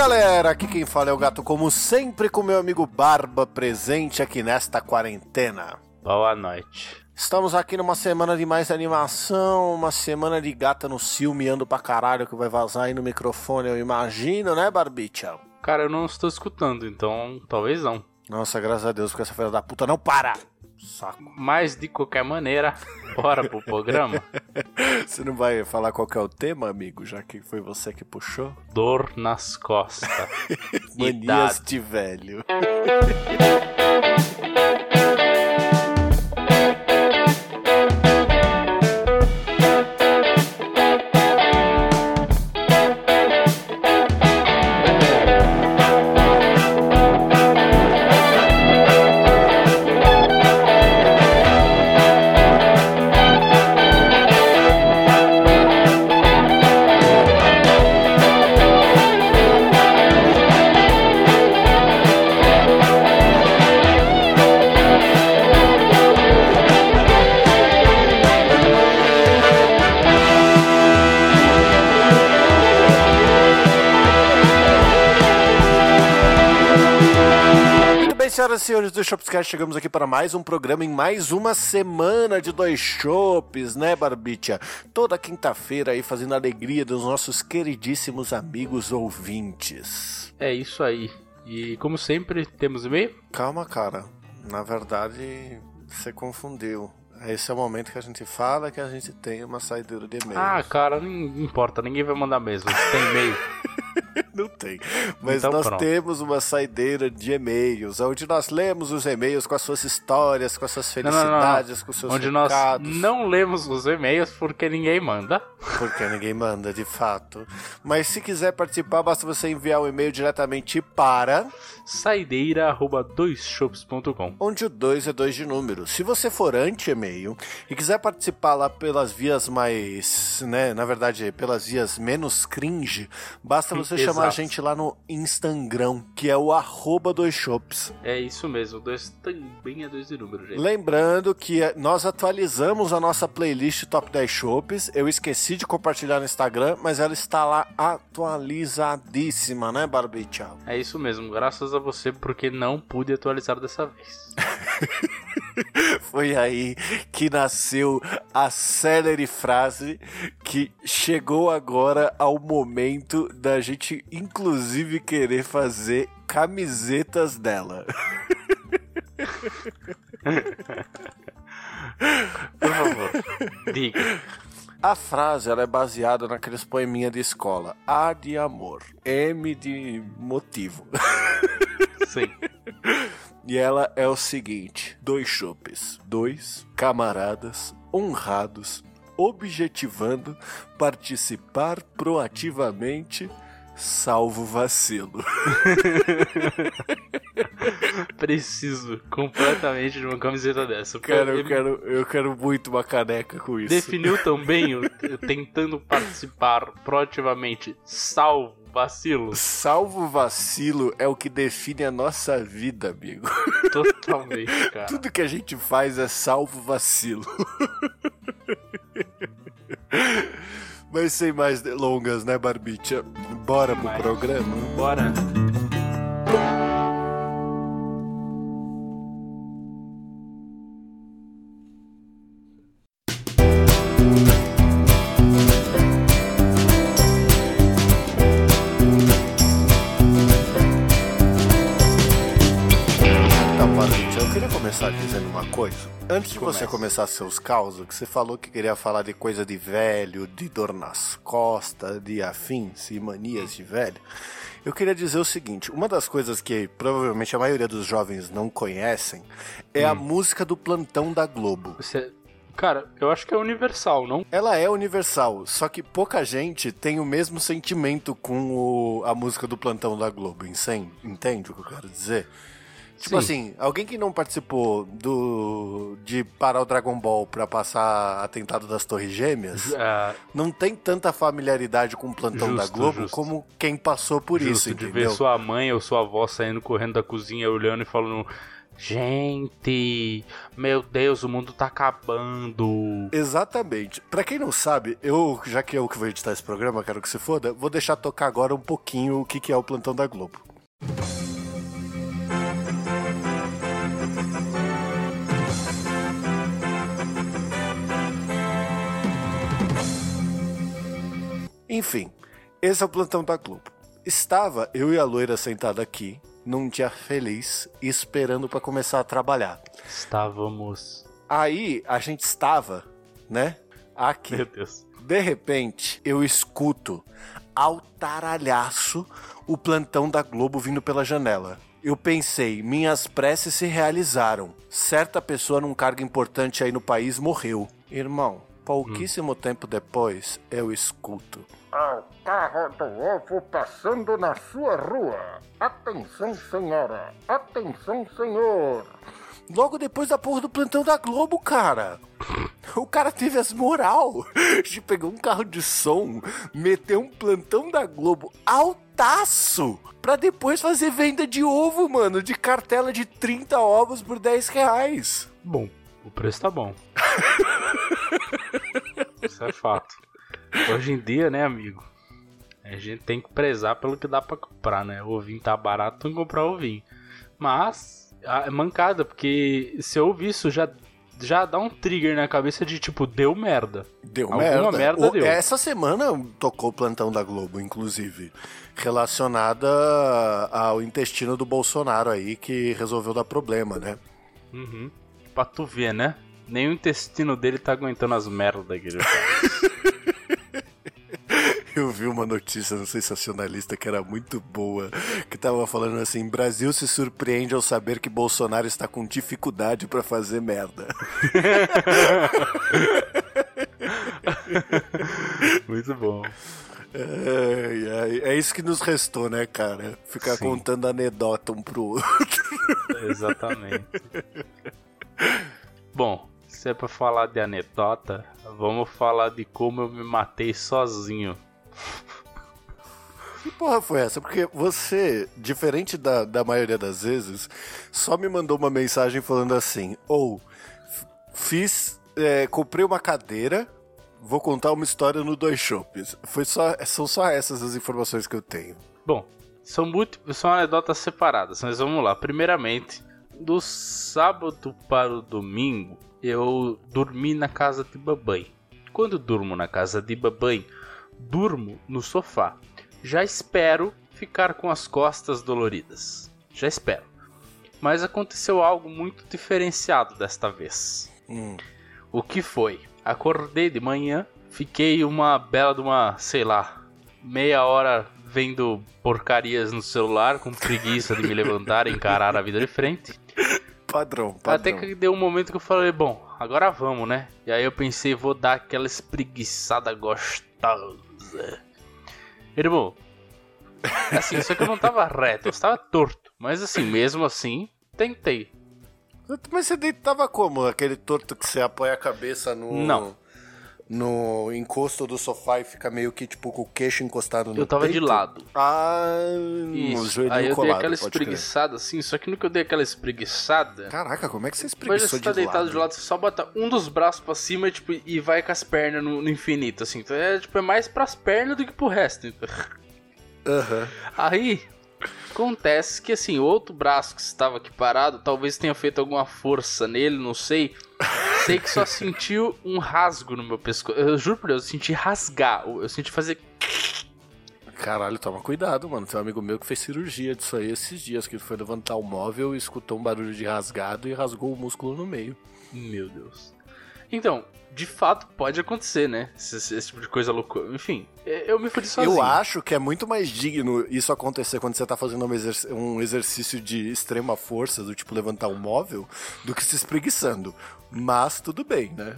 Galera, aqui quem fala é o gato, como sempre, com meu amigo Barba presente aqui nesta quarentena. Boa noite. Estamos aqui numa semana de mais animação, uma semana de gata no cio miando pra caralho que vai vazar aí no microfone, eu imagino, né, Barbicha? Cara, eu não estou escutando, então talvez não. Nossa, graças a Deus, porque essa filha da puta não para! Saco. Mas de qualquer maneira, bora pro programa. Você não vai falar qual que é o tema, amigo, já que foi você que puxou? Dor nas costas. Manias Idade. de velho. senhoras e senhores do Shopscast, chegamos aqui para mais um programa em mais uma semana de dois shops, né, Barbicha? Toda quinta-feira aí fazendo a alegria dos nossos queridíssimos amigos ouvintes. É isso aí. E como sempre, temos e-mail? Calma, cara. Na verdade, você confundiu. Esse é o momento que a gente fala que a gente tem uma saideira de e-mail. Ah, cara, não importa, ninguém vai mandar mesmo. Tem e-mail. Não tem. Mas Então nós pronto. temos uma saideira de e-mails, onde nós lemos os e-mails com as suas histórias, com as suas Não, não, não, não. felicidades, com os seus Onde nós recados. não lemos os e-mails porque ninguém manda. Porque ninguém manda, de fato. Mas se quiser participar, basta você enviar um e-mail diretamente para Saideira@doisshops.com. onde o 2 é 2 de número. Se você for anti-e-mail e quiser participar lá pelas vias mais, né, na verdade, pelas vias menos cringe, basta você chamar a gente lá no Instagram, que é o arroba dois shops. É isso mesmo, dois também é dois de número, gente. Lembrando que eh, nós atualizamos a nossa playlist Top 10 Shops. Eu esqueci de compartilhar no Instagram, mas ela está lá atualizadíssima, né, Barbicha? É isso mesmo, graças a você porque não pude atualizar dessa vez. Foi aí que nasceu a célere frase que chegou agora ao momento da gente, inclusive, querer fazer camisetas dela. Por favor, diga. A frase ela é baseada naqueles poeminha de escola. A de amor, M de motivo. Sim. E ela é o seguinte: dois chopes, dois camaradas honrados, objetivando participar proativamente, salvo vacilo. Preciso completamente de uma camiseta dessa. Cara, eu quero, eu quero muito uma caneca com isso. Definiu também o tentando participar proativamente, salvo vacilo. Salvo vacilo é o que define a nossa vida, amigo. Totalmente, cara. Tudo que a gente faz é salvo vacilo. Mas sem mais delongas, né, Barbicha? Bora pro Mas- programa? Bora. Antes de você começar seus causos, que você falou que queria falar de coisa de velho, de dor nas costas, de afins e manias de velho. Eu queria dizer o seguinte: uma das coisas que provavelmente a maioria dos jovens não conhecem é Hum. a música do plantão da Globo. Você... Cara, eu acho que é universal, não? Ela é universal, só que pouca gente tem o mesmo sentimento com o- a música do plantão da Globo, entende? Entende o que eu quero dizer? Tipo Sim. assim, alguém que não participou do de parar o Dragon Ball pra passar atentado das Torres Gêmeas, Ah, não tem tanta familiaridade com o plantão da Justo, Globo justo. como quem passou por justo, isso, de entendeu? ver sua mãe ou sua avó saindo correndo da cozinha, olhando e falando. Gente, meu Deus, o mundo tá acabando. Exatamente. Pra quem não sabe, eu, já que eu que vou editar esse programa, quero que se foda, vou deixar tocar agora um pouquinho o que, que é o plantão da Globo. Enfim, esse é o plantão da Globo. Estava eu e a loira sentada aqui, num dia feliz, esperando para começar a trabalhar. Estávamos. Aí a gente estava, né? Aqui. Meu Deus. De repente, eu escuto altaralhaço o plantão da Globo vindo pela janela. Eu pensei, minhas preces se realizaram. Certa pessoa num cargo importante aí no país morreu. Irmão, pouquíssimo tempo depois, eu escuto. Ao carro do ovo passando na sua rua. Atenção, senhora. Atenção, senhor. Logo depois da porra do plantão da Globo, cara. O cara teve as moral de pegar um carro de som, meter um plantão da Globo altaço, pra depois fazer venda de ovo, mano, de cartela de 30 ovos por 10 reais. Bom, o preço tá bom. Isso é fato. Hoje em dia, né, amigo? A gente tem que prezar pelo que dá pra comprar, né? O ovinho tá barato, tem que comprar ovinho. Mas, é mancada, porque se eu ouvir isso, já, já dá um trigger na cabeça de tipo, deu merda. Deu Alguma merda. merda O- deu. Essa semana tocou o plantão da Globo, inclusive, relacionada ao intestino do Bolsonaro aí, que resolveu dar problema, né? Uhum. Pra tu ver, né? Nem o intestino dele tá aguentando as merdas que ele faz. Eu vi uma notícia no sensacionalista que era muito boa, que tava falando assim: Brasil se surpreende ao saber que Bolsonaro está com dificuldade pra fazer merda. Muito bom. Ai, ai, É isso que nos restou, né, cara? Ficar Sim. contando anedota um pro outro. Exatamente. Bom, se é pra falar de anedota, vamos falar de como eu me matei sozinho. Que porra foi essa? Porque você, diferente da, da maioria das vezes, só me mandou uma mensagem falando assim: ou fiz, é, comprei uma cadeira, vou contar uma história no Dois Shoppes. Foi só, são só essas as informações que eu tenho. Bom, são, muito, são anedotas separadas, mas vamos lá. Primeiramente, do sábado para o domingo, eu dormi na casa de babãe. Quando durmo na casa de babãe, durmo no sofá. Já espero ficar com as costas doloridas. Já espero. Mas aconteceu algo muito diferenciado desta vez. Hum, O que foi? Acordei de manhã, fiquei uma bela de uma, sei lá, meia hora vendo porcarias no celular, com preguiça de me levantar e encarar a vida de frente. padrão, padrão. Até que deu um momento que eu falei, bom, agora vamos, né? E aí eu pensei, vou dar aquela espreguiçada gostosa. Irmão, assim, só que eu não tava reto, eu estava torto. Mas assim, mesmo assim, tentei. Mas você deitava como? Aquele torto que você apoia a cabeça no. Não. No encosto do sofá e fica meio que tipo com o queixo encostado no Eu tava de peito? lado. Ah, Isso. joelhinho Aí eu colado, dei aquela pode crer. espreguiçada assim, só que no que eu dei aquela espreguiçada. Caraca, como é que você Depois espreguiçou você tá de deitado lado? de lado, você só bota um dos braços pra cima tipo, e vai com as pernas no, no infinito, assim. Então é, tipo, é mais pras pernas do que pro resto. então. Aham. Aí, acontece que assim, o outro braço que estava aqui parado, talvez tenha feito alguma força nele, não sei. Sei que só sentiu um rasgo no meu pescoço. Eu juro por Deus, eu senti rasgar. Eu senti fazer. Caralho, toma cuidado, mano. Tem um amigo meu que fez cirurgia disso aí esses dias, que ele foi levantar o móvel e escutou um barulho de rasgado e rasgou o músculo no meio. Meu Deus. Então, de fato, pode acontecer, né? Esse, esse- esse tipo de coisa louca. Enfim, eu me fudi sozinho. Eu acho que é muito mais digno isso acontecer quando você tá fazendo um, exerc- um exercício de extrema força, do tipo levantar um móvel, do que se espreguiçando. Mas tudo bem, né?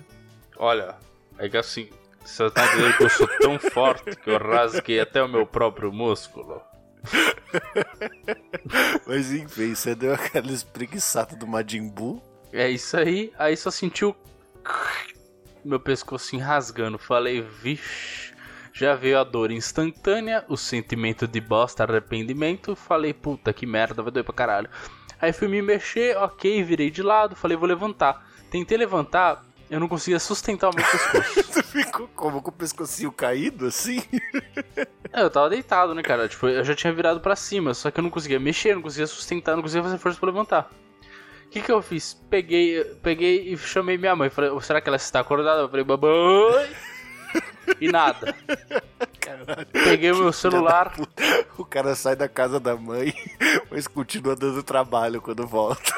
Olha, é que assim, você tá dizendo que eu sou tão forte que eu rasguei até o meu próprio músculo. Mas enfim, você deu aquela espreguiçada do Majin Buu. É isso aí, aí só sentiu meu pescoço rasgando. Falei, vixe, Já veio a dor instantânea, o sentimento de bosta, arrependimento. Falei, puta que merda, vai doer pra caralho. Aí fui me mexer, ok, virei de lado, falei, vou levantar. Tentei levantar, eu não conseguia sustentar o meu pescoço. Tu ficou como? Com o pescocinho caído assim? É, eu tava deitado, né, cara? Tipo, eu já tinha virado pra cima, só que eu não conseguia mexer, não conseguia sustentar, não conseguia fazer força pra levantar. O que que eu fiz? Peguei, peguei e chamei minha mãe. Falei, será que ela está acordada? Eu falei, babãe. E nada. Caralho. Peguei o meu celular. O cara sai da casa da mãe, mas continua dando trabalho quando volta.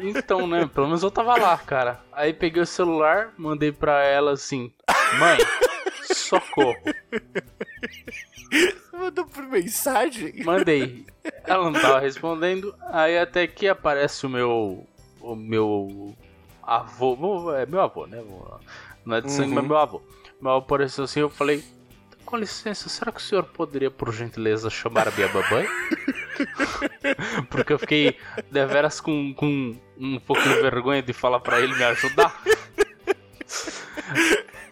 Então, né? Pelo menos eu tava lá, cara. Aí peguei o celular, mandei pra ela assim: Mãe, socorro. Mandou por mensagem? Mandei. Ela não tava respondendo. Aí até que aparece o meu. O meu avô. É meu avô, né? Não é de sangue, Uhum. mas meu avô. Meu avô apareceu assim, eu falei. Com licença, será que o senhor poderia, por gentileza, chamar a minha babãe? Porque eu fiquei deveras com, com um pouco de vergonha de falar pra ele me ajudar.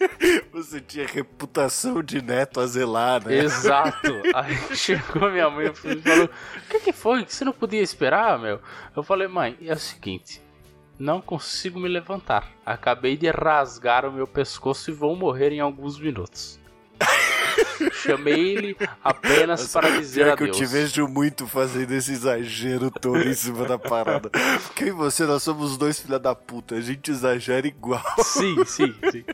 Você tinha reputação de neto a zelar, né? Exato. Aí chegou minha mãe e falou: O que, que foi? Que você não podia esperar, meu? Eu falei: Mãe, é o seguinte. Não consigo me levantar. Acabei de rasgar o meu pescoço e vou morrer em alguns minutos. Chamei ele apenas para dizer Pior que eu adeus. te vejo muito fazendo esse exagero todo em cima da parada. Porque eu e você, nós somos dois filha da puta. A gente exagera igual. Sim, sim, sim.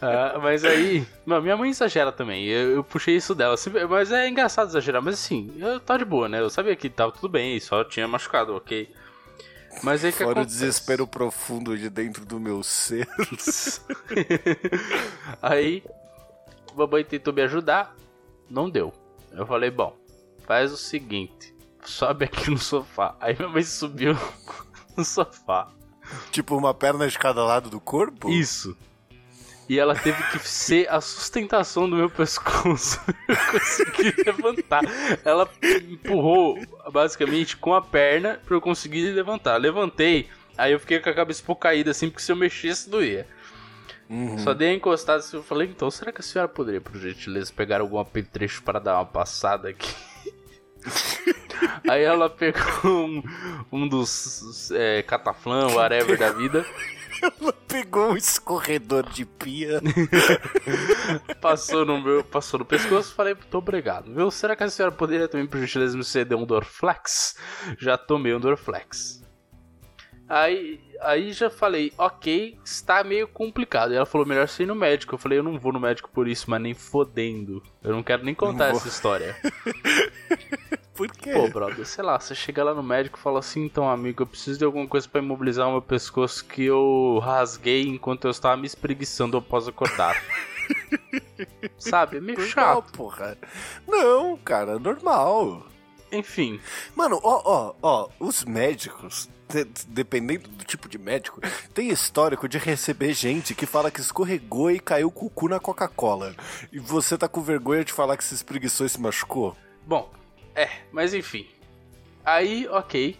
Ah, mas aí. Minha mãe exagera também. Eu, eu puxei isso dela. Mas é engraçado exagerar. Mas assim, eu tava de boa, né? Eu sabia que tava tudo bem, só tinha machucado, ok. Mas aí que Fora o acontece? desespero profundo de dentro do meu ser. aí, o babai tentou me ajudar, não deu. Eu falei, bom, faz o seguinte, sobe aqui no sofá. Aí minha mãe subiu no sofá. tipo, uma perna de cada lado do corpo? Isso. E ela teve que ser a sustentação do meu pescoço. Eu consegui levantar. Ela empurrou, basicamente, com a perna pra eu conseguir levantar. Levantei, aí eu fiquei com a cabeça um pouco caída, assim, porque se eu mexesse, doía. Uhum. Só dei a encostada assim, eu falei, então, será que a senhora poderia, por gentileza, pegar algum apetrecho para dar uma passada aqui? Aí ela pegou um, um dos é, cataflã, whatever da vida, Ela pegou um escorredor de pia. passou no meu, passou no pescoço, falei, muito obrigado, viu? Será que a senhora poderia também, por gentileza, me ceder um Dorflex? Já tomei um Dorflex. Aí, aí já falei, ok, está meio complicado. E ela falou, melhor você ir no médico. Eu falei, eu não vou no médico por isso, mas nem fodendo. Eu não quero nem contar essa história. Por quê? Pô, brother, sei lá, você chega lá no médico e fala assim, então, amigo, eu preciso de alguma coisa pra imobilizar o meu pescoço que eu rasguei enquanto eu estava me espreguiçando após acordar. Sabe? É meio Normal, chato. porra. Não, cara, normal. Enfim, Mano, ó, ó, ó, os médicos, de- dependendo do tipo de médico, tem histórico de receber gente que fala que escorregou e caiu com o cu na Coca-Cola. E você tá com vergonha de falar que se espreguiçou e se machucou? Bom, é, mas enfim. Aí, ok.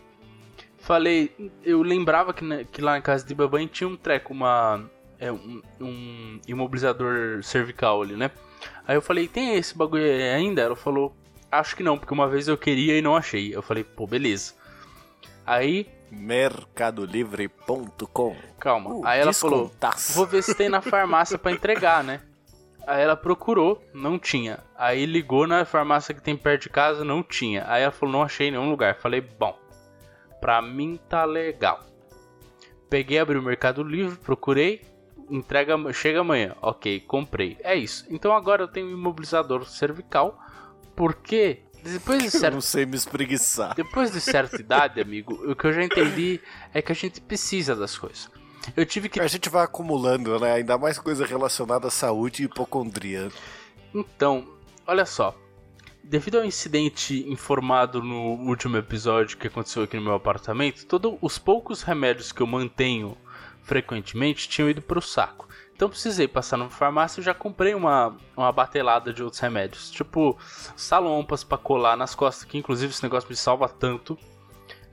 Falei, eu lembrava que, na- que lá na casa de babãe tinha um treco, uma. É, um, um imobilizador cervical ali, né? Aí eu falei, tem esse bagulho ainda? Ela falou, acho que não, porque uma vez eu queria e não achei. Eu falei, pô, beleza. Aí, Mercadolivre.com calma. Uh, aí ela falou. Vou ver se tem na farmácia pra entregar, né? Aí ela procurou, não tinha. Aí ligou na farmácia que tem perto de casa, não tinha. Aí ela falou, não achei em nenhum lugar. Falei, bom, pra mim tá legal. Peguei, abri o Mercado Livre, procurei, entrega, chega amanhã. Ok, comprei. É isso. Então agora eu tenho um imobilizador cervical, porque depois de Eu certo não sei me espreguiçar. depois de certa idade, amigo, o que eu já entendi é que a gente precisa das coisas. Eu tive que A gente vai acumulando, né? Ainda mais coisa relacionada à saúde e hipocondria. Então, olha só. Devido ao incidente informado no último episódio que aconteceu aqui no meu apartamento, todos os poucos remédios que eu mantenho frequentemente tinham ido pro saco. Então precisei passar numa farmácia e já comprei uma, uma batelada de outros remédios. Tipo, salompas pra colar nas costas, que inclusive esse negócio me salva tanto.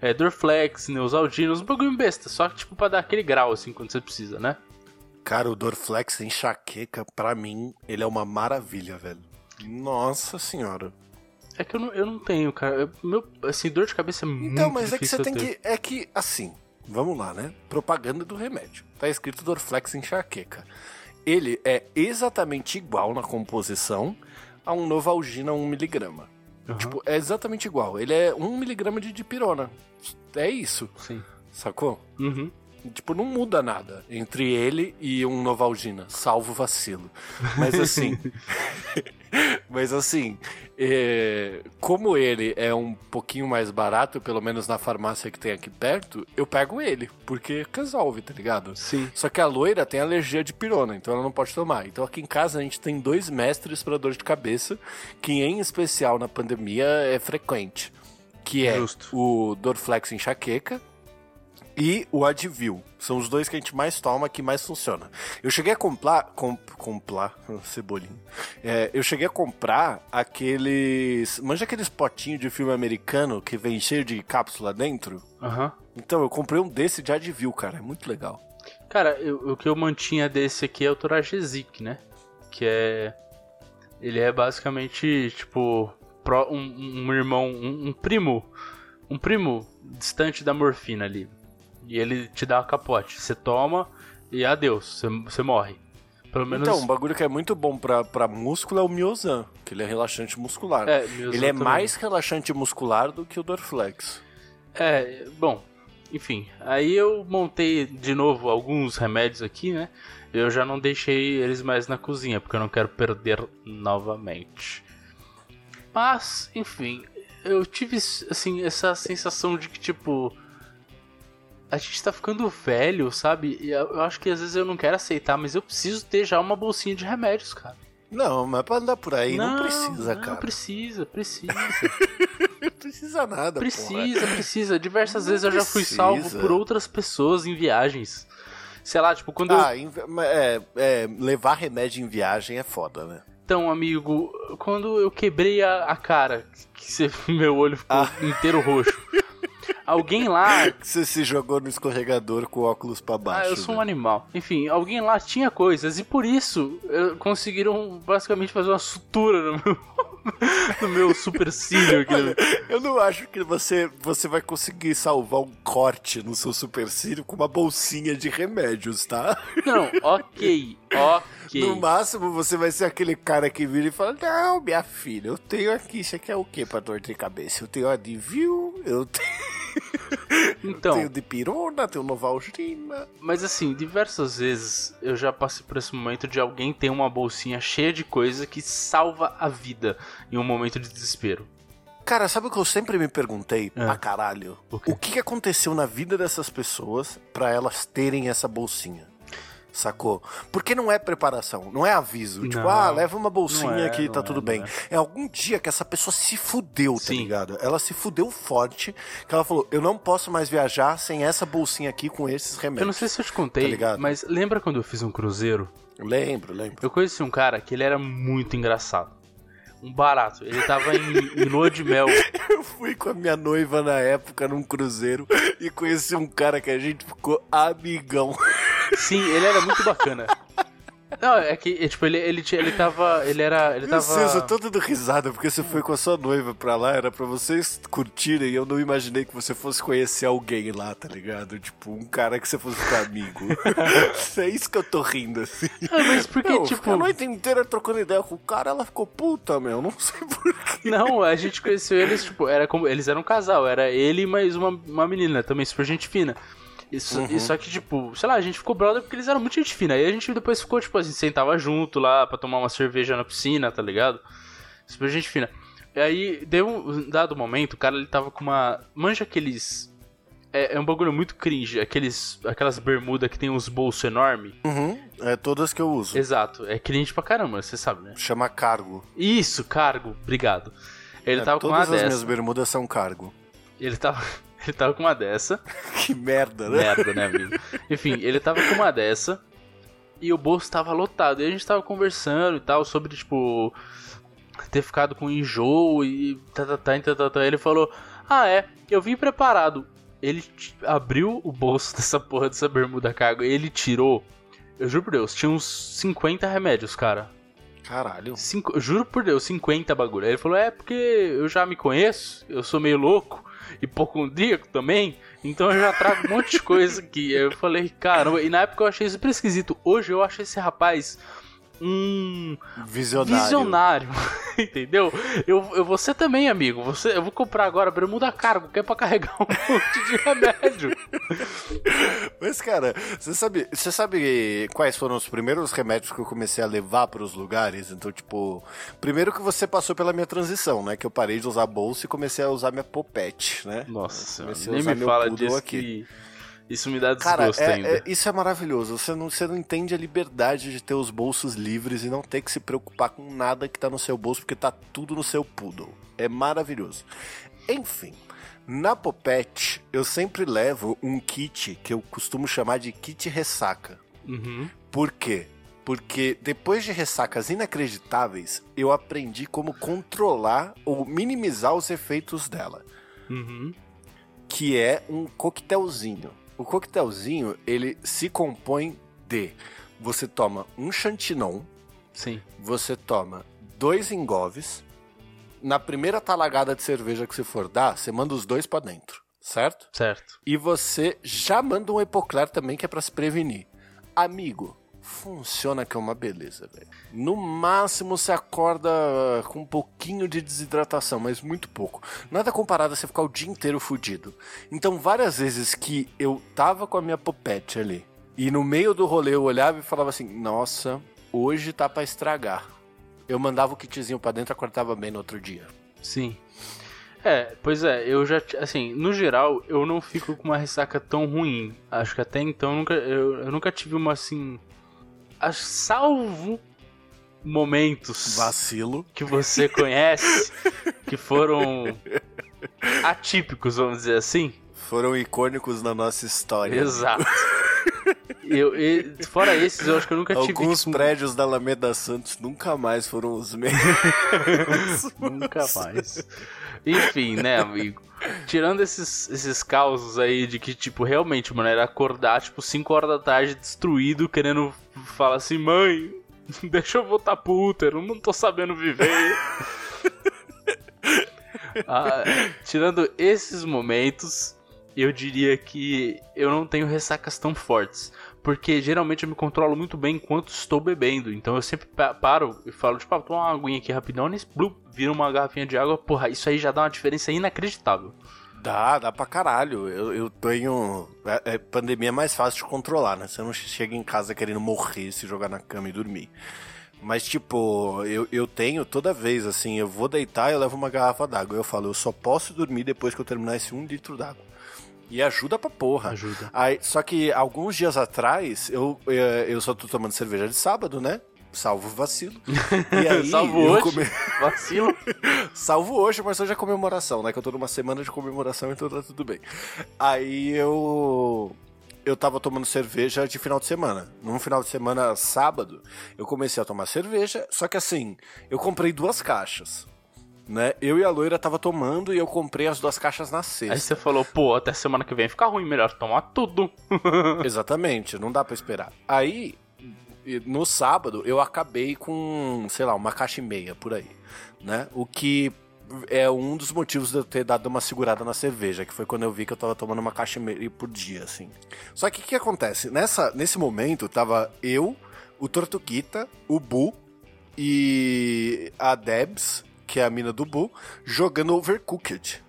É, Dorflex, Neusaldina, uns bagulho besta, só que tipo pra dar aquele grau assim quando você precisa, né? Cara, o Dorflex enxaqueca, pra mim, ele é uma maravilha, velho. Nossa senhora. É que eu não, eu não tenho, cara. Eu- Meu, assim, dor de cabeça é muito Então, mas é que você tem ter. que. É que, assim, vamos lá, né? Propaganda do remédio. Tá escrito Dorflex enxaqueca. Ele é exatamente igual na composição a um Novalgina 1mg. Aham, Tipo, é exatamente igual. Ele é 1mg de dipirona. É isso, sim. sacou? Uhum. Tipo, não muda nada entre ele e um Novalgina, salvo vacilo. Mas assim. mas assim, é, como ele é um pouquinho mais barato, pelo menos na farmácia que tem aqui perto, eu pego ele, porque resolve, tá ligado? Sim. Só que a loira tem alergia de pirona, então ela não pode tomar. Então aqui em casa a gente tem dois mestres para dor de cabeça, que em especial na pandemia é frequente. Que é Justo. o Dorflex enxaqueca e o Advil. São os dois que a gente mais toma, que mais funciona. Eu cheguei a comprar... Comp, comprar... Cebolinho. É, eu cheguei a comprar aqueles... Manja aqueles potinhos de filme americano que vem cheio de cápsula dentro? Aham. Então, eu comprei um desse de Advil, cara. É muito legal. Cara, eu- o que eu mantinha desse aqui é o Toragesic, né? Que é. Ele é basicamente, tipo, um, um irmão, um, um primo. Um primo distante da morfina ali. E ele te dá capote. Você toma e adeus, você, você morre. Pelo menos. Então, um bagulho que é muito bom pra, pra músculo é o Miozan, que ele é relaxante muscular. é, ele é também. mais relaxante muscular do que o Dorflex. É, bom, enfim. Aí eu montei de novo alguns remédios aqui, né? Eu já não deixei eles mais na cozinha, porque eu não quero perder novamente. Mas, enfim, eu tive, assim, essa sensação de que, tipo. A gente tá ficando velho, sabe? E eu eu acho que às vezes eu não quero aceitar, mas eu preciso ter já uma bolsinha de remédios, cara. Não, mas pra andar por aí não, precisa, não, cara. precisa, precisa. Não precisa nada, porra. Precisa, precisa. Diversas Não vezes eu já fui precisa. salvo por outras pessoas em viagens. Sei lá, tipo, quando eu. Ah, em- é, é, levar remédio em viagem é foda, né? Então, amigo, quando eu quebrei a, a cara, que você- meu olho ficou Ah. inteiro roxo. Alguém lá. Você se jogou no escorregador com o óculos pra baixo. Ah, eu sou um né? animal. Enfim, alguém lá tinha coisas e por isso conseguiram basicamente fazer uma sutura no meu, no meu supercílio aqui. Eu não acho que você, você vai conseguir salvar um corte no seu supercílio com uma bolsinha de remédios, tá? Não, ok, ok. No máximo, você vai ser aquele cara que vira e fala: Não, minha filha, eu tenho aqui. Você quer o que pra dor de cabeça? Eu tenho Advil, eu tenho, Então, tenho Dipirona, tenho Novalgina. Mas assim, diversas vezes eu já passei por esse momento de alguém ter uma bolsinha cheia de coisa que salva a vida em um momento de desespero. Cara, sabe o que eu sempre me perguntei É. pra caralho? O? O que que aconteceu na vida dessas pessoas pra elas terem essa bolsinha? Sacou? Porque não é preparação, não é aviso. Tipo, Não. ah, leva uma bolsinha é, que tá é, tudo não bem. é. É. algum dia que essa pessoa se fudeu, tá Sim. ligado? Ela se fudeu forte, que ela falou, eu não posso mais viajar sem essa bolsinha aqui com esses remédios. Eu não sei se eu te contei, Tá mas lembra quando eu fiz um cruzeiro? Lembro, lembro. Eu conheci um cara que ele era muito engraçado. Um barato. Ele tava em, em lua de mel. Eu fui com a minha noiva na época num cruzeiro e conheci um cara que a gente ficou amigão. Sim, ele era muito bacana. Não, é que, é, tipo, ele, ele, ele tava. Ele era. Ele tava. Eu tô dando risada porque você foi com a sua noiva pra lá, era pra vocês curtirem e eu não imaginei que você fosse conhecer alguém lá, tá ligado? Tipo, um cara que você fosse ficar amigo. é isso que eu tô rindo, assim. Ah, mas porque, Meu, tipo. a noite inteira trocando ideia com o cara, ela ficou puta, meu, não sei porquê. Não, a gente conheceu eles, tipo, era como. Eles eram um casal, era ele e mais uma, uma menina, também super gente fina. Isso, Uhum. e só que, tipo, sei lá, a gente ficou brother porque eles eram muito gente fina. Aí a gente depois ficou, tipo, assim, sentava junto lá pra tomar uma cerveja na piscina, tá ligado? Super gente fina. E aí, deu um dado momento, o cara ele tava com uma. Manja aqueles. É, é um bagulho muito cringe, aqueles, aquelas bermudas que tem uns bolsos enormes. Uhum, é todas que eu uso. Exato, é cringe pra caramba, você sabe, né? Chama cargo. Isso, cargo, obrigado. Ele É, tava com todas uma as dessa. minhas bermudas são cargo. Ele tava, ele tava com uma dessa. Que merda, né? Merda, né, amigo? Enfim, ele tava com uma dessa. E o bolso tava lotado. E a gente tava conversando e tal sobre, tipo. Ter ficado com enjoo e. Tá, tá, tá, tá, tá, tá. Ele falou: Ah, é, eu vim preparado. Ele abriu o bolso dessa porra dessa bermuda cargo. Ele tirou Eu juro por Deus, tinha uns 50 remédios, cara. Caralho. Cinco, juro por Deus, 50 bagulho. Aí ele falou: É porque eu já me conheço, eu sou meio louco, hipocondríaco também, então eu já trago um monte de coisa. Aí eu falei: Caramba, e na época eu achei super esquisito. Hoje eu acho esse rapaz um Visionário. visionário, entendeu? Eu, eu você também, amigo. Você, eu vou comprar agora bermuda cargo, que é pra carregar um monte de remédio. Mas, cara, você sabe, você sabe quais foram os primeiros remédios que eu comecei a levar para os lugares? Então, tipo, primeiro que você passou pela minha transição, né? Que eu parei de usar bolsa e comecei a usar minha popete, né? Nossa nem usar me meu fala disso aqui. que isso me dá Cara, desgosto é- ainda. é- isso é maravilhoso. Você não, você não entende a liberdade de ter os bolsos livres e não ter que se preocupar com nada que tá no seu bolso, porque tá tudo no seu poodle. É maravilhoso. Enfim, na Popete, eu sempre levo um kit que eu costumo chamar de kit ressaca. Uhum. Por quê? Porque depois de ressacas inacreditáveis, eu aprendi como controlar ou minimizar os efeitos dela Uhum. que é um coquetelzinho. O coquetelzinho, ele se compõe de você toma um chantinon, Sim. você toma dois engoves, na primeira talagada de cerveja que você for dar, você manda os dois pra dentro, certo? Certo. E você já manda um epocler também que é pra se prevenir. Amigo, funciona que é uma beleza, velho. No máximo você acorda com um pouquinho de desidratação, mas muito pouco. Nada comparado a você ficar o dia inteiro fudido. Então, várias vezes que eu tava com a minha popete ali, e no meio do rolê eu olhava e falava assim: "Nossa, hoje tá pra estragar". Eu mandava o kitzinho pra dentro acordava bem no outro dia. Sim. É, pois é, eu já, assim, no geral, eu não fico com uma ressaca tão ruim. Acho que até então eu nunca, eu, eu nunca tive uma assim. Salvo momentos Vacilo. que você conhece que foram atípicos, vamos dizer assim. Foram icônicos na nossa história. Exato. Eu, fora esses, eu acho que eu nunca tive. Alguns tipo, prédios da Alameda Santos nunca mais foram os mesmos. Nunca mais. Enfim, né, amigo? Tirando esses, esses causos aí de que, tipo, realmente, mano, era acordar, tipo, 5 horas da tarde destruído, querendo falar assim, mãe, deixa eu voltar pro útero, não tô sabendo viver. Ah, tirando esses momentos, eu diria que eu não tenho ressacas tão fortes. Porque geralmente eu me controlo muito bem enquanto estou bebendo. Então eu sempre pa- paro e falo, tipo, ah, toma uma aguinha aqui rapidão, e blup, vira uma garrafinha de água. Porra, isso aí já dá uma diferença inacreditável. Dá, dá pra caralho. Eu, eu tenho. É, é, pandemia é mais fácil de controlar, né? Você não chega em casa querendo morrer, se jogar na cama e dormir. Mas, tipo, eu, eu tenho toda vez, assim, eu vou deitar e eu levo uma garrafa d'água. Eu falo, eu só posso dormir depois que eu terminar esse um litro d'água. E ajuda pra porra. Ajuda. Aí, só que alguns dias atrás, eu, eu, eu só tô tomando cerveja de sábado, né? Salvo o vacilo. E aí, Salvo hoje. come- Vacilo. Salvo hoje, mas hoje é comemoração, né? Que eu tô numa semana de comemoração, então tá tudo bem. Aí eu. Eu tava tomando cerveja de final de semana. Num final de semana, sábado, eu comecei a tomar cerveja, só que assim, eu comprei duas caixas. Né? Eu e a loira tava tomando e eu comprei as duas caixas na sexta. Aí você falou, pô, até semana que vem fica ruim, melhor tomar tudo. Exatamente, não dá pra esperar. Aí, no sábado, eu acabei com, sei lá, uma caixa e meia por aí, né? O que é um dos motivos de eu ter dado uma segurada na cerveja, que foi quando eu vi que eu tava tomando uma caixa e meia por dia, assim. Só que o que acontece? Nessa, nesse momento, tava eu, o Tortuguita, o Bu e a Debs, que é a mina do Bu, jogando Overcooked.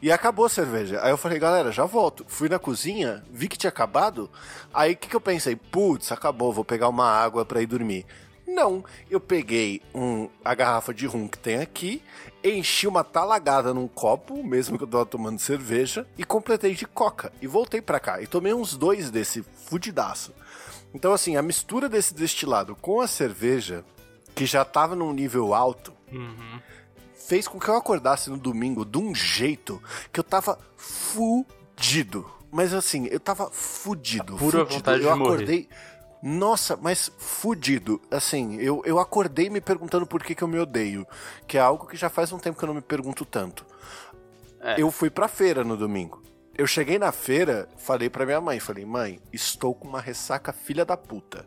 E acabou a cerveja. Aí eu falei, galera, já volto. Fui na cozinha, vi que tinha acabado. Aí o que, que eu pensei? Putz, acabou, vou pegar uma água pra ir dormir. Não, eu peguei um, a garrafa de rum que tem aqui, enchi uma talagada num copo, mesmo que eu tava tomando cerveja, e completei de coca. E voltei pra cá. E tomei uns dois desse fudidaço. Então, assim, a mistura desse destilado com a cerveja, que já tava num nível alto, fez com que eu acordasse no domingo de um jeito que eu tava fudido. Mas assim, eu tava fudido. pura fudido. vontade eu de morrer. acordei. Nossa, mas fudido. Assim, eu, eu acordei me perguntando por que, que eu me odeio. Que é algo que já faz um tempo que eu não me pergunto tanto. É. Eu fui pra feira no domingo. Eu cheguei na feira, falei pra minha mãe, falei, mãe, estou com uma ressaca filha da puta.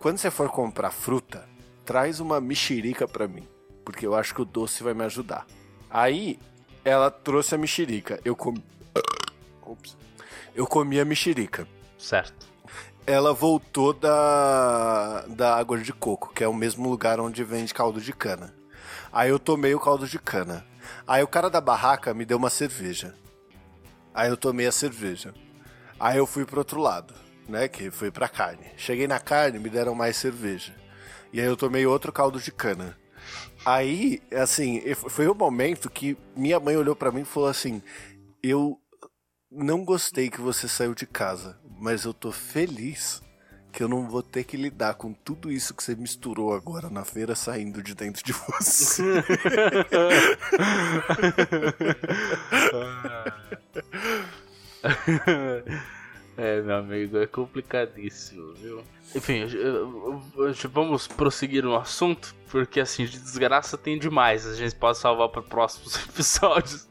quando você for comprar fruta, traz uma mexerica pra mim, porque eu acho que o doce vai me ajudar. Aí ela trouxe a mexerica, eu comi. Ops. Eu comi a mexerica. Certo. Ela voltou da, da água de coco, que é o mesmo lugar onde vende caldo de cana. Aí eu tomei o caldo de cana. Aí o cara da barraca me deu uma cerveja. Aí eu tomei a cerveja. Aí eu fui pro outro lado, né? Que foi pra carne. Cheguei na carne, me deram mais cerveja. E aí eu tomei outro caldo de cana. Aí, assim, foi o momento que minha mãe olhou para mim e falou assim: Eu não gostei que você saiu de casa, mas eu tô feliz que eu não vou ter que lidar com tudo isso que você misturou agora na feira saindo de dentro de você. É, meu amigo, é complicadíssimo, viu? Enfim, vamos prosseguir no assunto, porque assim, de desgraça tem demais. A gente pode salvar para próximos episódios.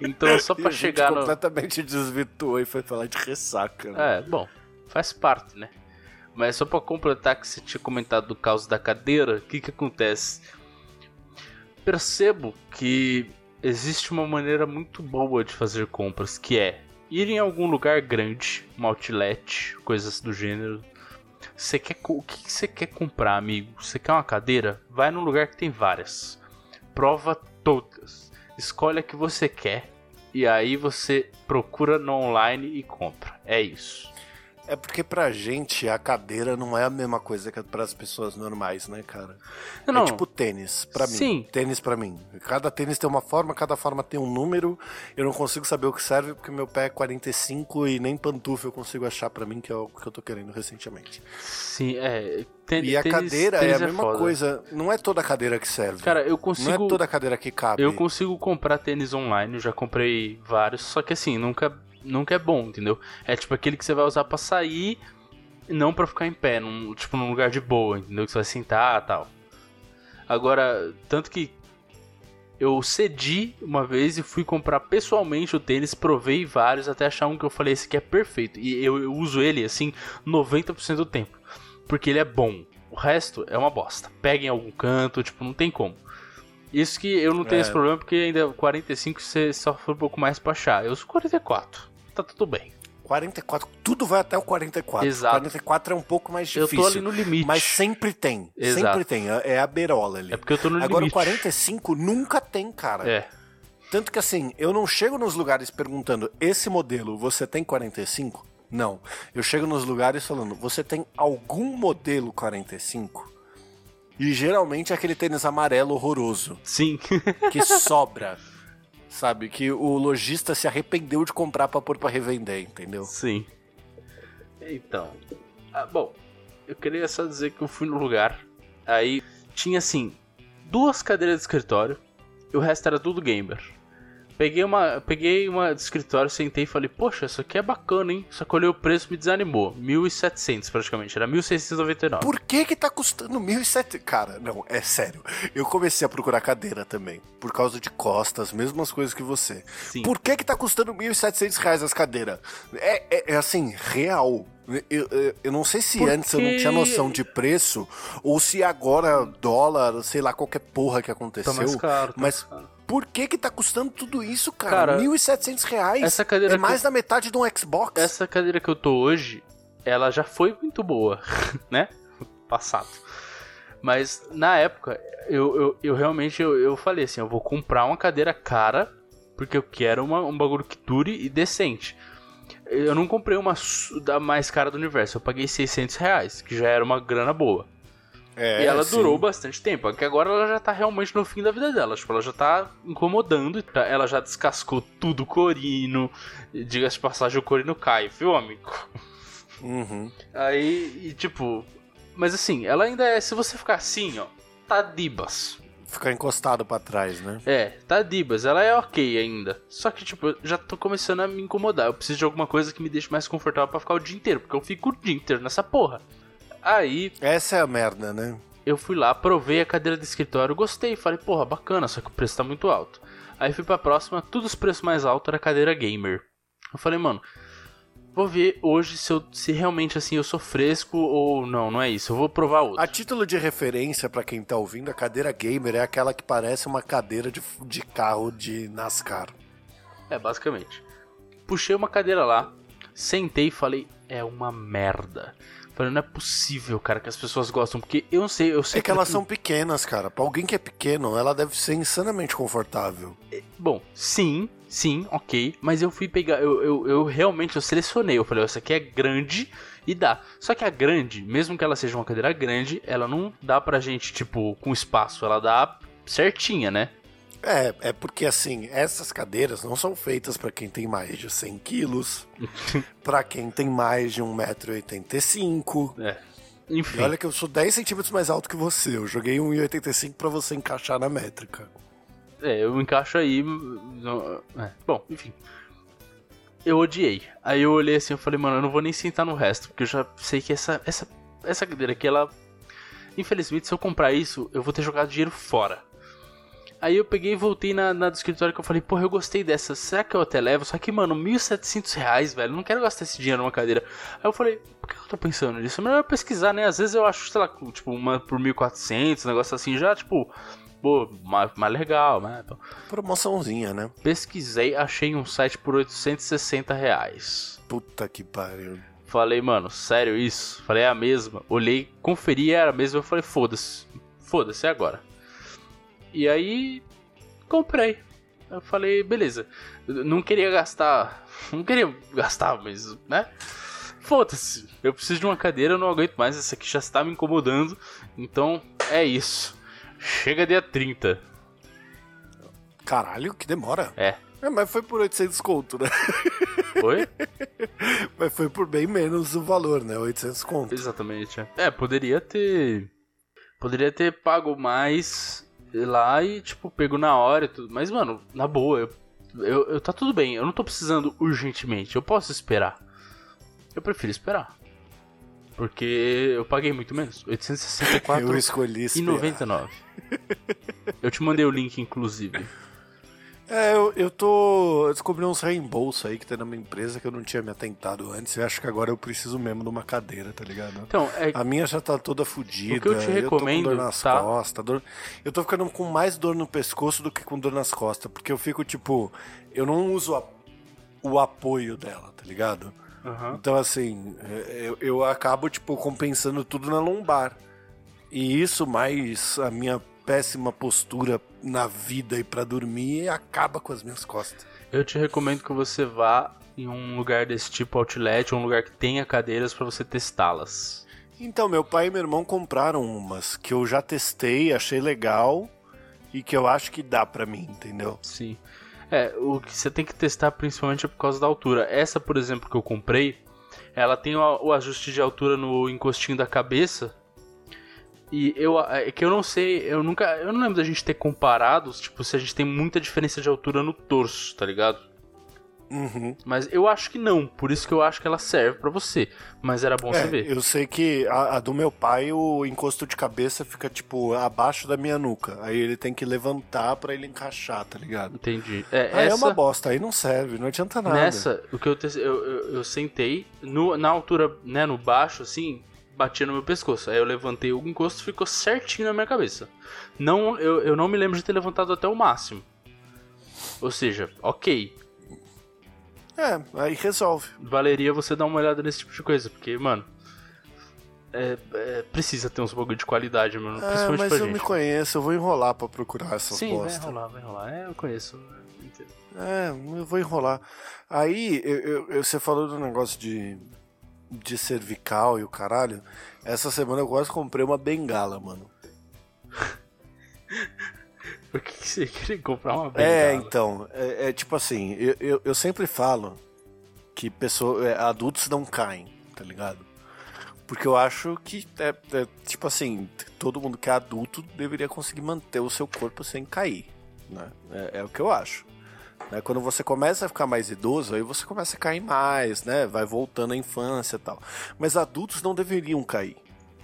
então, só para chegar no. completamente desvirtuou e foi falar de ressaca. Né? É, bom, faz parte, né? Mas só para completar que você tinha comentado do caos da cadeira, o que que acontece? Percebo que existe uma maneira muito boa de fazer compras, que é ir em algum lugar grande, um outlet, coisas do gênero. Você quer o que você quer comprar, amigo? Você quer uma cadeira? Vai num lugar que tem várias. Prova todas. Escolhe a que você quer e aí você procura no online e compra. É isso. É porque pra gente a cadeira não é a mesma coisa que para as pessoas normais, né, cara? Não, é tipo tênis, para mim. Sim. Tênis para mim. Cada tênis tem uma forma, cada forma tem um número. Eu não consigo saber o que serve porque meu pé é 45 e nem pantufa eu consigo achar para mim, que é o que eu tô querendo recentemente. Sim, é. e a tênis, cadeira tênis é a mesma é coisa. Não é toda cadeira que serve. Cara, eu consigo. Não é toda cadeira que cabe. Eu consigo comprar tênis online, eu já comprei vários, só que assim, nunca nunca é bom, entendeu? É tipo aquele que você vai usar para sair, não para ficar em pé, num, tipo num lugar de boa, entendeu? Que você vai sentar tal. Agora, tanto que eu cedi uma vez e fui comprar pessoalmente o tênis, provei vários até achar um que eu falei esse aqui é perfeito. E eu, eu uso ele assim 90% do tempo, porque ele é bom. O resto é uma bosta. Pega em algum canto, tipo, não tem como. Isso que eu não tenho é. esse problema, porque ainda 45 você sofre um pouco mais pra achar. Eu uso 44. Tá tudo bem. 44, tudo vai até o 44. Exato. 44 é um pouco mais difícil. Eu tô ali no limite. Mas sempre tem. Exato. Sempre tem. É, é a berola ali. É porque eu tô no Agora, limite. Agora, o 45 nunca tem, cara. É. Tanto que assim, eu não chego nos lugares perguntando: esse modelo você tem 45? Não. Eu chego nos lugares falando: você tem algum modelo 45? E geralmente é aquele tênis amarelo horroroso. Sim. que sobra. Sabe? Que o lojista se arrependeu de comprar pra pôr pra revender, entendeu? Sim. Então. Ah, bom, eu queria só dizer que eu fui no lugar. Aí tinha assim: duas cadeiras de escritório. E o resto era tudo gamer. Peguei uma, peguei uma de escritório, sentei e falei, poxa, isso aqui é bacana, hein? Só que olhei o preço me desanimou. 1.700 praticamente, era 1.699. Por que que tá custando 1.700? Cara, não, é sério. Eu comecei a procurar cadeira também, por causa de costas, mesmas coisas que você. Sim. Por que que tá custando 1.700 reais as cadeiras? É, é, é assim, real. Eu, eu, eu, não sei se Porque... antes eu não tinha noção de preço, ou se agora dólar, sei lá, qualquer porra que aconteceu. Tá mais caro, tá mas mais caro. Por que que tá custando tudo isso, cara? cara 1.700 reais. Essa cadeira é mais da metade de um Xbox. Essa cadeira que eu tô hoje, ela já foi muito boa, né? Passado. Mas na época, eu, eu, eu realmente eu, eu falei assim, eu vou comprar uma cadeira cara, porque eu quero uma, um bagulho que dure e decente. Eu não comprei uma da mais cara do universo, eu paguei 600 reais, que já era uma grana boa. É, e ela sim. durou bastante tempo, porque agora ela já tá realmente no fim da vida dela. Tipo, ela já tá incomodando, ela já descascou tudo corino. Diga-se de passagem, o corino cai, viu, amigo? Uhum. Aí, e tipo. Mas assim, ela ainda é. Se você ficar assim, ó, tá dibas. Ficar encostado para trás, né? É, tá Dibas, ela é ok ainda. Só que, tipo, eu já tô começando a me incomodar. Eu preciso de alguma coisa que me deixe mais confortável para ficar o dia inteiro, porque eu fico o dia inteiro nessa porra. Aí. Essa é a merda, né? Eu fui lá, provei a cadeira de escritório, gostei, falei, porra, bacana, só que o preço tá muito alto. Aí fui pra próxima, tudo os preços mais altos era cadeira gamer. Eu falei, mano, vou ver hoje se, eu, se realmente assim eu sou fresco ou não, não é isso. Eu vou provar outro. A título de referência pra quem tá ouvindo, a cadeira gamer é aquela que parece uma cadeira de, de carro de NASCAR. É, basicamente. Puxei uma cadeira lá, sentei e falei, é uma merda. Falei, não é possível, cara, que as pessoas gostam, porque eu não sei, eu sei É que elas são pequenas, cara. Pra alguém que é pequeno, ela deve ser insanamente confortável. Bom, sim, sim, ok. Mas eu fui pegar. Eu, eu, eu realmente eu selecionei. Eu falei, essa aqui é grande e dá. Só que a grande, mesmo que ela seja uma cadeira grande, ela não dá pra gente, tipo, com espaço. Ela dá certinha, né? É, é porque assim, essas cadeiras não são feitas pra quem tem mais de 100 quilos, pra quem tem mais de 1,85m. É. Enfim. E olha que eu sou 10 centímetros mais alto que você. Eu joguei 1,85 pra você encaixar na métrica. É, eu encaixo aí. é, bom, enfim. Eu odiei. Aí eu olhei assim, eu falei, mano, eu não vou nem sentar no resto, porque eu já sei que essa essa essa cadeira aqui, ela infelizmente se eu comprar isso, eu vou ter jogado dinheiro fora. Aí eu peguei e voltei na, na do escritório que eu falei, porra, eu gostei dessa, será que eu até levo? Só que, mano, 1.700 reais, velho, não quero gastar esse dinheiro numa cadeira. Aí eu falei, por que eu tô pensando nisso? É melhor pesquisar, né? Às vezes eu acho, sei lá, tipo, uma por 1.400, um negócio assim, já, tipo, pô, mais, mais legal, né? Então, Promoçãozinha, né? pesquisei, achei um site por 860 reais. Puta que pariu. Falei, mano, sério isso? Falei, é a mesma. Olhei, conferi, era a mesma. Eu falei, foda-se. Foda-se, é agora. E aí, comprei. Eu falei, beleza. Eu Não queria gastar. Não queria gastar, mas, né? Foda-se. Eu preciso de uma cadeira, eu não aguento mais. Essa aqui já está me incomodando. Então, é isso. Chega dia 30. Caralho, que demora. É. É, mas foi por 800 conto, né? Foi? Mas foi por bem menos o valor, né? 800 conto. Exatamente. é. É, poderia ter. Poderia ter pago mais lá e, tipo, pego na hora e tudo. Mas, mano, na boa, eu, eu, eu- tá tudo bem. Eu não tô precisando urgentemente. Eu posso esperar. Eu prefiro esperar. Porque eu paguei muito menos. 864 Eu escolhi e esperar. 99. Eu te mandei o link, inclusive. É, eu, eu tô. Eu descobri uns reembolsos aí que tem na minha empresa que eu não tinha me atentado antes. Eu acho que agora eu preciso mesmo de uma cadeira, tá ligado? Então, é, A minha já tá toda fodida. O que eu te recomendo, tô com dor nas tá? costas. Dor... Eu tô ficando com mais dor no pescoço do que com dor nas costas. Porque eu fico, tipo, eu não uso a- o apoio dela, tá ligado? aham. Então, assim, é, eu, eu acabo, tipo, compensando tudo na lombar. E isso, mais a minha péssima postura na vida e pra dormir, acaba com as minhas costas. Eu te recomendo que você vá em um lugar desse tipo outlet, um lugar que tenha cadeiras pra você testá-las. Então, meu pai e meu irmão compraram umas que eu já testei, achei legal e que eu acho que dá pra mim, entendeu? Sim. É, o que você tem que testar principalmente é por causa da altura. Essa, por exemplo, que eu comprei, ela tem o, o ajuste de altura no encostinho da cabeça. E eu é que eu não sei, eu nunca, eu não lembro da gente ter comparado, tipo, se a gente tem muita diferença de altura no torso, tá ligado? Uhum. Mas eu acho que não, por isso que eu acho que ela serve pra você. Mas era bom É, você ver. eu sei que a, a do meu pai, o encosto de cabeça fica, tipo, abaixo da minha nuca. Aí ele tem que levantar pra ele encaixar, tá ligado? Entendi. É, Aí essa... é uma bosta, aí não serve, não adianta nada. Nessa, o que eu, te- eu, eu, eu sentei, no, na altura, né, no baixo, assim, batia no meu pescoço. Aí eu levantei o encosto ficou certinho na minha cabeça. Não, eu, eu não me lembro de ter levantado até o máximo. Ou seja, ok, É, aí resolve. valeria você dar uma olhada nesse tipo de coisa, porque, mano, é, é, precisa ter uns bagulho de qualidade, mano, É, principalmente mas pra eu gente. me conheço, eu vou enrolar pra procurar essas Sim, vai bosta. rolar, vai rolar. É, eu conheço. É, eu vou enrolar. Aí, eu- eu- você falou do negócio de, de cervical e o caralho. Essa semana eu quase comprei uma bengala, mano. Por que, que você queria comprar uma É, bengala? então, é, é tipo assim, eu, eu, eu sempre falo que pessoa, é, adultos não caem, tá ligado? Porque eu acho que, é, é, tipo assim, todo mundo que é adulto deveria conseguir manter o seu corpo sem cair, né? É, é o que eu acho. Né? Quando você começa a ficar mais idoso, aí você começa a cair mais, né? Vai voltando à infância e tal. Mas adultos não deveriam cair,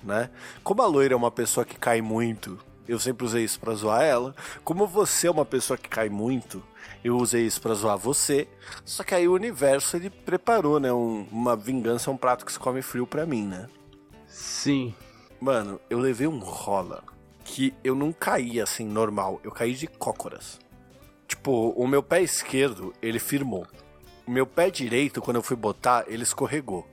né? Como a loira é uma pessoa que cai muito eu sempre usei isso pra zoar ela. Como você é uma pessoa que cai muito, eu usei isso pra zoar você. Só que aí o universo ele preparou, né? Um- uma vingança, um prato que se come frio pra mim, né? Sim. Mano, eu levei um rola que eu não caí assim normal, eu caí de cócoras. Tipo, o meu pé esquerdo, ele firmou. O meu pé direito, quando eu fui botar, ele escorregou.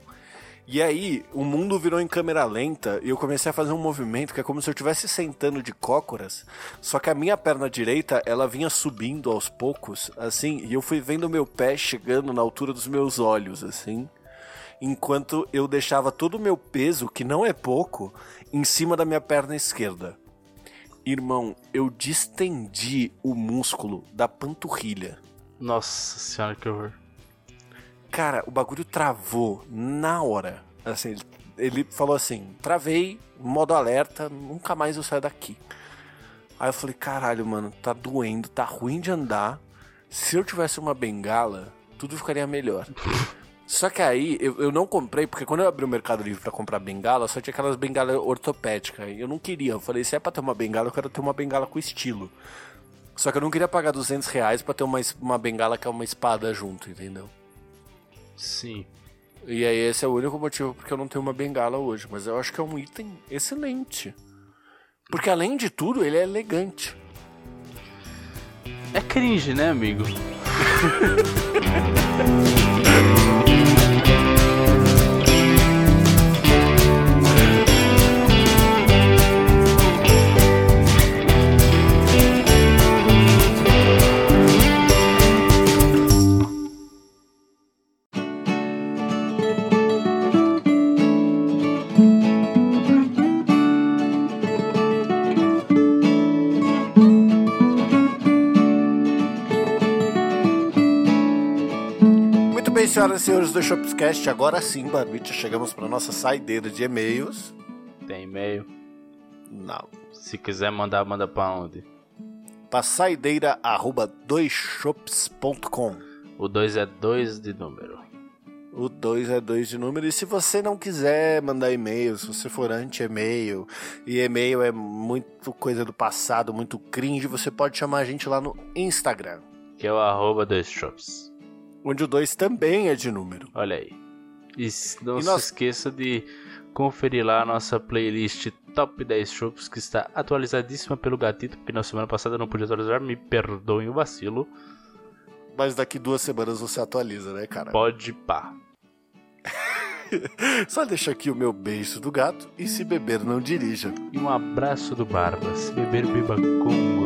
E aí, o mundo virou em câmera lenta e eu comecei a fazer um movimento que é como se eu estivesse sentando de cócoras, só que a minha perna direita, ela vinha subindo aos poucos, assim, e eu fui vendo meu pé chegando na altura dos meus olhos, assim enquanto eu deixava todo o meu peso, que não é pouco, em cima da minha perna esquerda. Irmão, eu distendi o músculo da panturrilha. Nossa senhora, que horror. Cara, o bagulho travou na hora. Assim, ele- ele falou assim: travei, modo alerta, nunca mais eu saio daqui. Aí eu falei: caralho, mano, tá doendo, tá ruim de andar. Se eu tivesse uma bengala, tudo ficaria melhor. Só que aí eu, eu não comprei, porque quando eu abri o Mercado Livre pra comprar bengala, só tinha aquelas bengalas ortopédicas. Eu não queria. Eu falei: se é pra ter uma bengala, eu quero ter uma bengala com estilo. Só que eu não queria pagar 200 reais pra ter uma, uma bengala que é uma espada junto, entendeu? Sim. E aí esse é o único motivo porque eu não tenho uma bengala hoje. Mas eu acho que é um item excelente. Porque além de tudo, ele é elegante. É cringe, né, amigo? senhoras e senhores do Shopscast. Agora sim, Barbite, chegamos para nossa saideira de e-mails. Tem e-mail. Não. Se quiser mandar, manda pra onde? Para saideira arroba doisshops.com. O 2 é 2 de número. O 2 é 2 de número. E se você não quiser mandar e-mail, se você for anti-e-mail, e e-mail é muito coisa do passado, muito cringe, você pode chamar a gente lá no Instagram, Que é o arroba 2 shops. Onde o 2 também é de número. Olha aí. E não E se nós- esqueça de conferir lá a nossa playlist Top 10 Shops, que está atualizadíssima pelo gatito, porque na semana passada eu não pude atualizar, me perdoem o vacilo. Mas daqui duas semanas você atualiza, né, cara? Pode pá. Só deixa aqui o meu beijo do gato e se beber não dirija. E um abraço do Barba. Se beber, beba com